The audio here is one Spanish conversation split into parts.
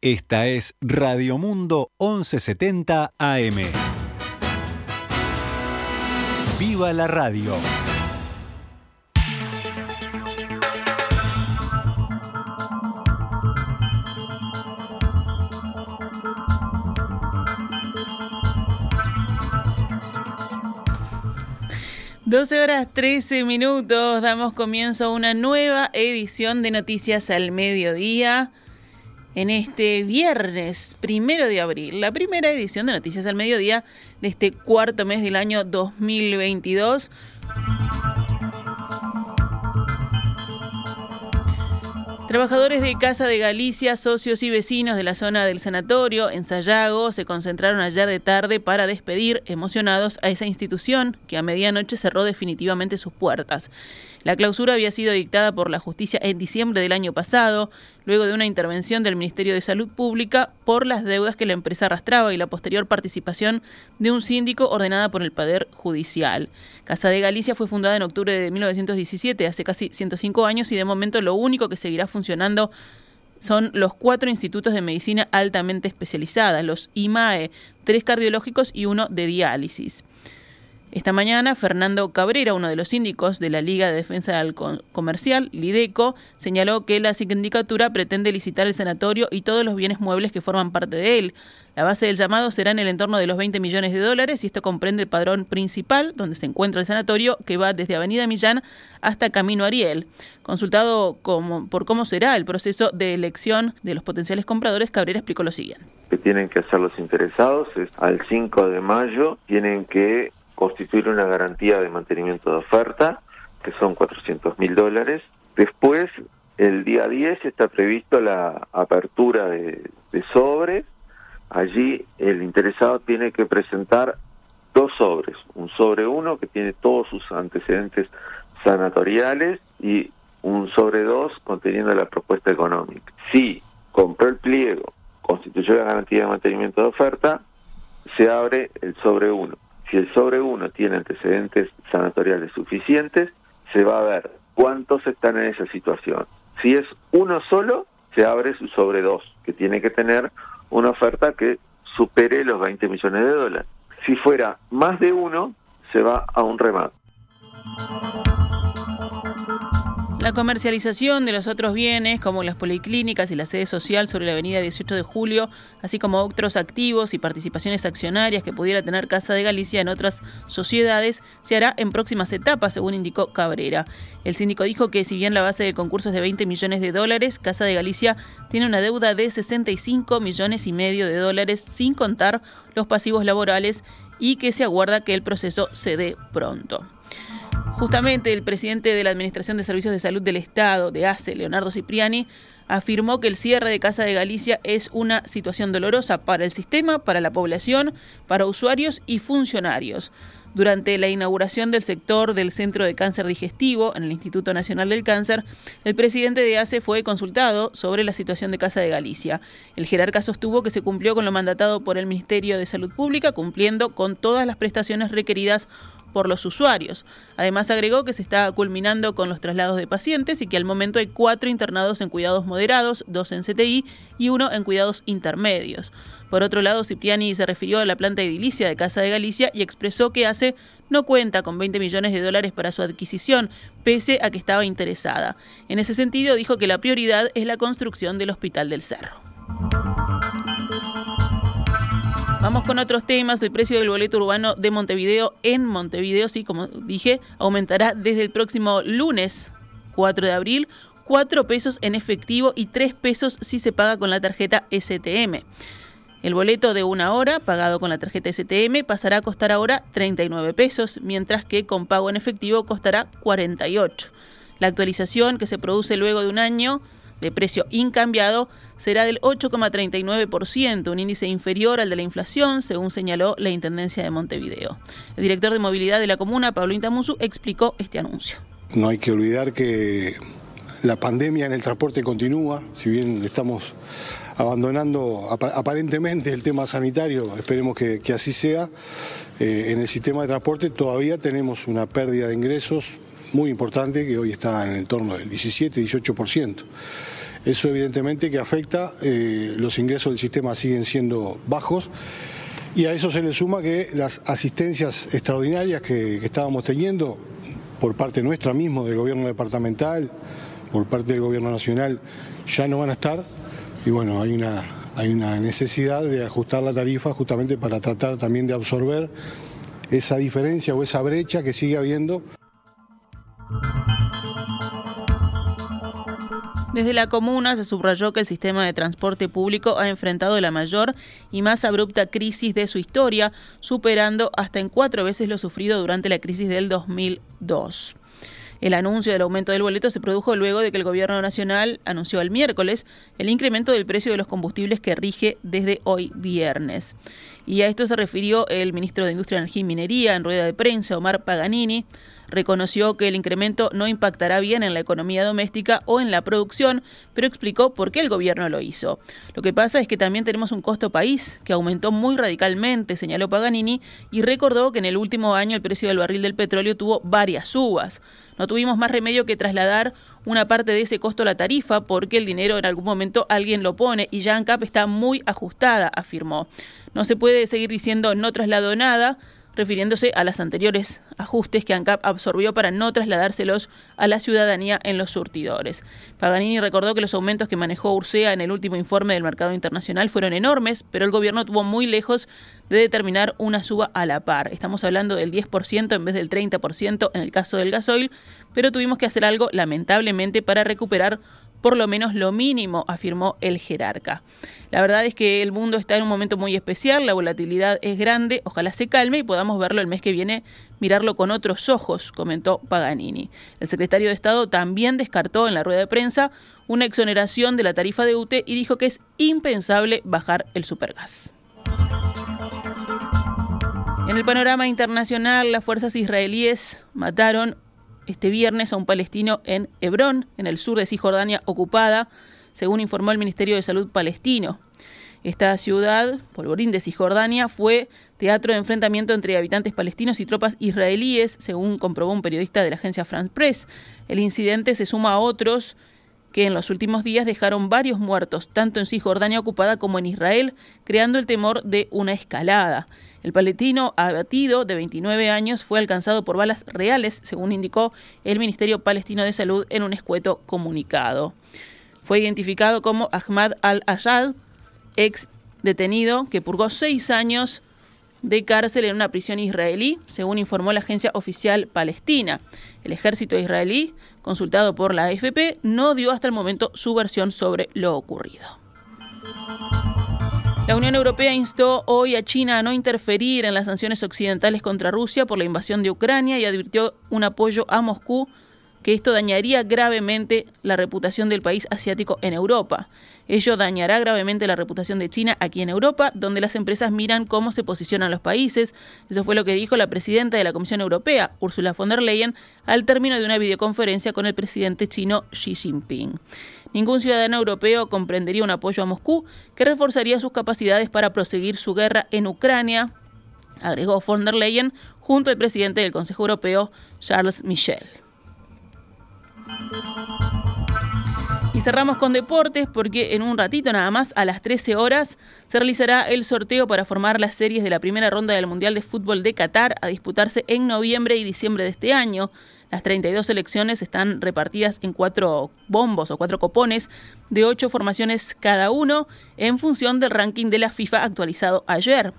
Esta es Radio Mundo 1170 AM. ¡Viva la radio! Doce horas 13 minutos, damos comienzo a una nueva edición de Noticias al Mediodía en este viernes primero de abril, la primera edición de Noticias al Mediodía de este cuarto mes del año 2022. Trabajadores de Casa de Galicia, socios y vecinos de la zona del sanatorio en Sayago se concentraron ayer de tarde para despedir, emocionados, a esa institución que a medianoche cerró definitivamente sus puertas. La clausura había sido dictada por la justicia en diciembre del año pasado, luego de una intervención del Ministerio de Salud Pública por las deudas que la empresa arrastraba y la posterior participación de un síndico ordenada por el Poder Judicial. Casa de Galicia fue fundada en octubre de 1917, hace casi 105 años, y de momento lo único que seguirá funcionando son los cuatro institutos de medicina altamente especializada, los IMAE, tres cardiológicos y uno de diálisis. Esta mañana, Fernando Cabrera, uno de los síndicos de la Liga de Defensa del Comercial, LIDECO, señaló que la sindicatura pretende licitar el sanatorio y todos los bienes muebles que forman parte de él. La base del llamado será en el entorno de los 20 millones de dólares y esto comprende el padrón principal, donde se encuentra el sanatorio, que va desde Avenida Millán hasta Camino Ariel. Consultado por cómo será el proceso de elección de los potenciales compradores, Cabrera explicó lo siguiente. Que tienen que hacer los interesados es al 5 de mayo, tienen que constituir una garantía de mantenimiento de oferta, que son 400 mil dólares. Después, el día 10 está previsto la apertura de, de sobres. Allí el interesado tiene que presentar dos sobres, un sobre uno que tiene todos sus antecedentes sanatoriales y un sobre dos conteniendo la propuesta económica. Si compró el pliego, constituyó la garantía de mantenimiento de oferta, se abre el sobre uno. Si el sobre uno tiene antecedentes sanatoriales suficientes, se va a ver cuántos están en esa situación. Si es uno solo, se abre su sobre dos, que tiene que tener una oferta que supere los 20 millones de dólares. Si fuera más de uno, se va a un remate. La comercialización de los otros bienes, como las policlínicas y la sede social sobre la avenida 18 de Julio, así como otros activos y participaciones accionarias que pudiera tener Casa de Galicia en otras sociedades, se hará en próximas etapas, según indicó Cabrera. El síndico dijo que si bien la base del concurso es de 20 millones de dólares, Casa de Galicia tiene una deuda de 65 millones y medio de dólares, sin contar los pasivos laborales, y que se aguarda que el proceso se dé pronto. Justamente el presidente de la Administración de Servicios de Salud del Estado, de ACE, Leonardo Cipriani, afirmó que el cierre de Casa de Galicia es una situación dolorosa para el sistema, para la población, para usuarios y funcionarios. Durante la inauguración del sector del Centro de Cáncer Digestivo en el Instituto Nacional del Cáncer, el presidente de ACE fue consultado sobre la situación de Casa de Galicia. El jerarca sostuvo que se cumplió con lo mandatado por el Ministerio de Salud Pública, cumpliendo con todas las prestaciones requeridas por los usuarios. Además agregó que se está culminando con los traslados de pacientes y que al momento hay cuatro internados en cuidados moderados, dos en CTI y uno en cuidados intermedios. Por otro lado, Cipriani se refirió a la planta edilicia de Casa de Galicia y expresó que hace no cuenta con 20 millones de dólares para su adquisición, pese a que estaba interesada. En ese sentido, dijo que la prioridad es la construcción del Hospital del Cerro. Vamos con otros temas. El precio del boleto urbano de Montevideo en Montevideo, sí, como dije, aumentará desde el próximo lunes 4 de abril. 4 pesos en efectivo y 3 pesos si se paga con la tarjeta STM. El boleto de una hora, pagado con la tarjeta STM, pasará a costar ahora 39 pesos, mientras que con pago en efectivo costará 48. La actualización, que se produce luego de un año, de precio incambiado será del 8,39%, un índice inferior al de la inflación, según señaló la Intendencia de Montevideo. El director de movilidad de la comuna, Pablo Intamusu, explicó este anuncio. No hay que olvidar que la pandemia en el transporte continúa, si bien estamos abandonando aparentemente el tema sanitario, esperemos que, así sea, eh, en el sistema de transporte todavía tenemos una pérdida de ingresos muy importante que hoy está en el torno del 17-18%. Eso evidentemente que afecta, eh, los ingresos del sistema siguen siendo bajos y a eso se le suma que las asistencias extraordinarias que, que estábamos teniendo por parte nuestra mismo, del gobierno departamental, por parte del gobierno nacional, ya no van a estar y bueno, hay una, hay una necesidad de ajustar la tarifa justamente para tratar también de absorber esa diferencia o esa brecha que sigue habiendo. Desde la comuna se subrayó que el sistema de transporte público ha enfrentado la mayor y más abrupta crisis de su historia, superando hasta en cuatro veces lo sufrido durante la crisis del 2002. El anuncio del aumento del boleto se produjo luego de que el Gobierno Nacional anunció el miércoles el incremento del precio de los combustibles que rige desde hoy viernes. Y a esto se refirió el ministro de Industria, Energía y Minería en rueda de prensa, Omar Paganini, reconoció que el incremento no impactará bien en la economía doméstica o en la producción, pero explicó por qué el gobierno lo hizo. Lo que pasa es que también tenemos un costo país que aumentó muy radicalmente, señaló Paganini, y recordó que en el último año el precio del barril del petróleo tuvo varias subas. No tuvimos más remedio que trasladar una parte de ese costo a la tarifa porque el dinero en algún momento alguien lo pone y ya ANCAP está muy ajustada, afirmó. No se puede seguir diciendo no traslado nada, refiriéndose a los anteriores ajustes que ANCAP absorbió para no trasladárselos a la ciudadanía en los surtidores. Paganini recordó que los aumentos que manejó Ursea en el último informe del mercado internacional fueron enormes, pero el gobierno tuvo muy lejos de determinar una suba a la par. Estamos hablando del 10% en vez del 30% en el caso del gasoil, pero tuvimos que hacer algo lamentablemente para recuperar por lo menos lo mínimo, afirmó el jerarca. La verdad es que el mundo está en un momento muy especial, la volatilidad es grande, ojalá se calme y podamos verlo el mes que viene, mirarlo con otros ojos, comentó Paganini. El secretario de Estado también descartó en la rueda de prensa una exoneración de la tarifa de UTE y dijo que es impensable bajar el supergas. En el panorama internacional, las fuerzas israelíes mataron este viernes a un palestino en Hebrón, en el sur de Cisjordania ocupada, según informó el Ministerio de Salud palestino. Esta ciudad, Polvorín de Cisjordania, fue teatro de enfrentamiento entre habitantes palestinos y tropas israelíes, según comprobó un periodista de la agencia France Press. El incidente se suma a otros que en los últimos días dejaron varios muertos, tanto en Cisjordania ocupada como en Israel, creando el temor de una escalada. El palestino abatido, de 29 años, fue alcanzado por balas reales, según indicó el Ministerio Palestino de Salud en un escueto comunicado. Fue identificado como Ahmad al-Assad, ex detenido que purgó seis años de cárcel en una prisión israelí, según informó la agencia oficial palestina. El ejército israelí, consultado por la AFP, no dio hasta el momento su versión sobre lo ocurrido. La Unión Europea instó hoy a China a no interferir en las sanciones occidentales contra Rusia por la invasión de Ucrania y advirtió un apoyo a Moscú que esto dañaría gravemente la reputación del país asiático en Europa. Ello dañará gravemente la reputación de China aquí en Europa, donde las empresas miran cómo se posicionan los países. Eso fue lo que dijo la presidenta de la Comisión Europea, Ursula von der Leyen, al término de una videoconferencia con el presidente chino Xi Jinping. Ningún ciudadano europeo comprendería un apoyo a Moscú que reforzaría sus capacidades para proseguir su guerra en Ucrania, agregó von der Leyen junto al presidente del Consejo Europeo, Charles Michel. Y cerramos con deportes porque en un ratito nada más, a las 13 horas, se realizará el sorteo para formar las series de la primera ronda del Mundial de Fútbol de Qatar a disputarse en noviembre y diciembre de este año. Las 32 selecciones están repartidas en cuatro bombos o cuatro copones de ocho formaciones cada uno en función del ranking de la FIFA actualizado ayer.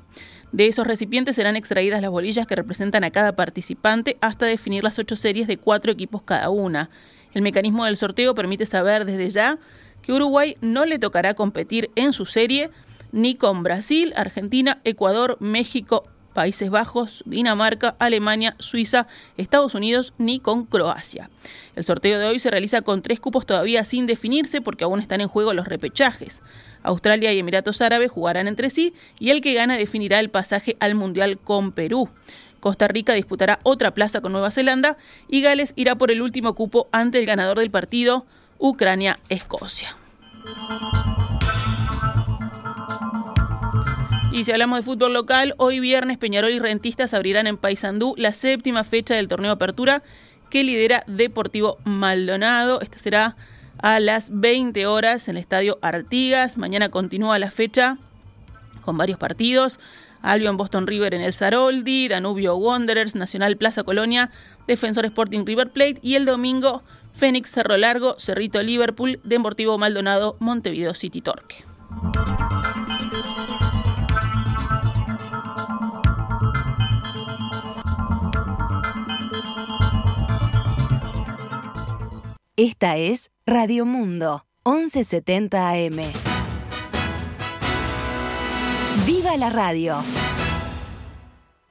De esos recipientes serán extraídas las bolillas que representan a cada participante hasta definir las ocho series de cuatro equipos cada una. El mecanismo del sorteo permite saber desde ya que Uruguay no le tocará competir en su serie ni con Brasil, Argentina, Ecuador, México, Países Bajos, Dinamarca, Alemania, Suiza, Estados Unidos ni con Croacia. El sorteo de hoy se realiza con tres cupos todavía sin definirse porque aún están en juego los repechajes. Australia y Emiratos Árabes jugarán entre sí y el que gana definirá el pasaje al Mundial con Perú. Costa Rica disputará otra plaza con Nueva Zelanda y Gales irá por el último cupo ante el ganador del partido, Ucrania-Escocia. Y si hablamos de fútbol local, hoy viernes Peñarol y Rentistas abrirán en Paysandú la séptima fecha del torneo Apertura que lidera Deportivo Maldonado. Esta será a las 20 horas en el Estadio Artigas. Mañana continúa la fecha con varios partidos. Albion Boston River en el Saroldi, Danubio Wanderers, Nacional Plaza Colonia, Defensor Sporting River Plate y el domingo Fénix Cerro Largo, Cerrito Liverpool, Deportivo Maldonado, Montevideo City Torque. Esta es Radio Mundo, 1170 AM. ¡Viva la radio!